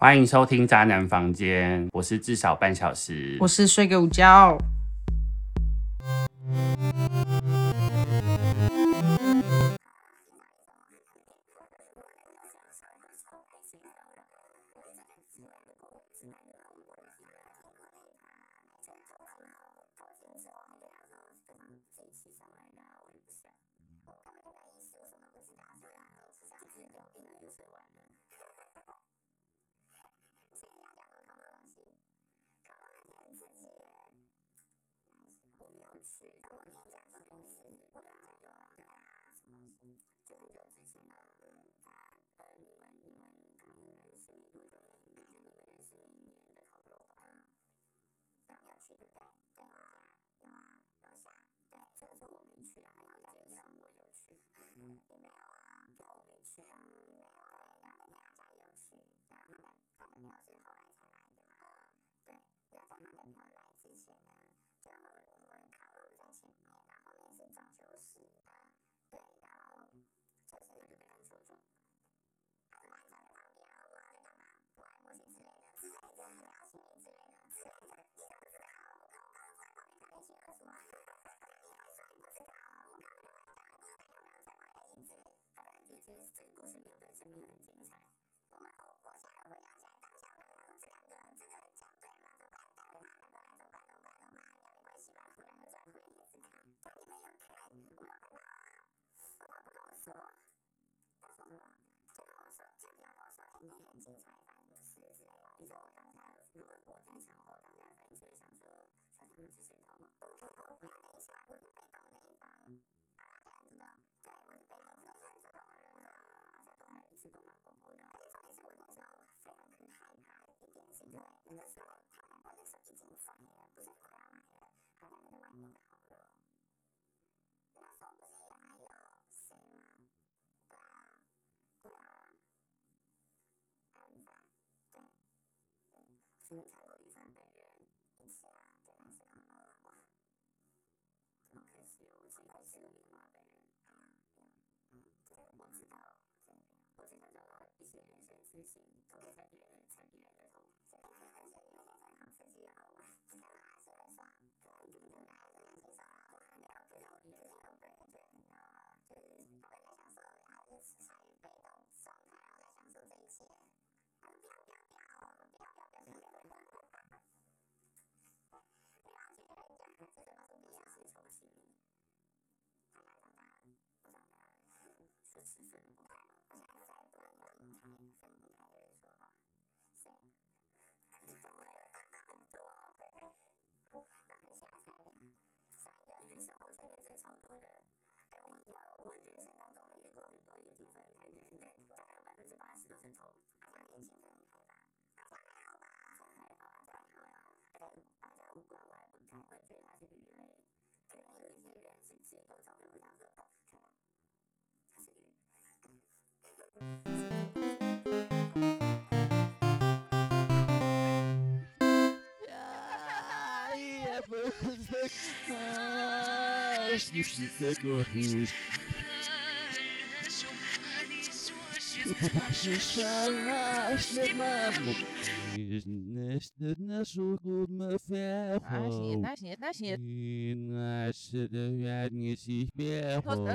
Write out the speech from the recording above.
欢迎收听渣男房间我是至少半小时。我是睡个午觉。是我跟你讲，这公司我跟他有啊，对啊，什么什么，就很久之前了，嗯，他呃，你们你们刚认识没多久，应该是你们认识一年的差不多吧，那你要去对不对？对啊，有啊，楼下，对，所以说我没去啊，然后在街上我就去，也没有啊，对，我没去啊，没有，对，然后他们家有去，然后他们他们表是后来才来的嘛，对，要在他们没有来之前呢，就。这个故事没有人生命很精彩。我们我我现在回想起来，当小朋友这两个这个讲对嘛，都管当妈的管都管都管都妈，也没关系吧，不然转回也是他。但你有看我们很老，我都不跟我说，他说什么？就跟我，就跟我说，今天很精彩，反正就是之类的。你如果我在想，当下分析想说，说他们这生长的地方的人一起啊，这样子然后哇，这么开心，我现在是个另外人啊，嗯，这样我知道，我知道，知道一些人生事情。Mm-hmm. Jeśli wszyscy kochisz Szalaśnie mam Naszą gumę fiechą Naśnie, naśnie, I nasze dowiadnie się śmiechą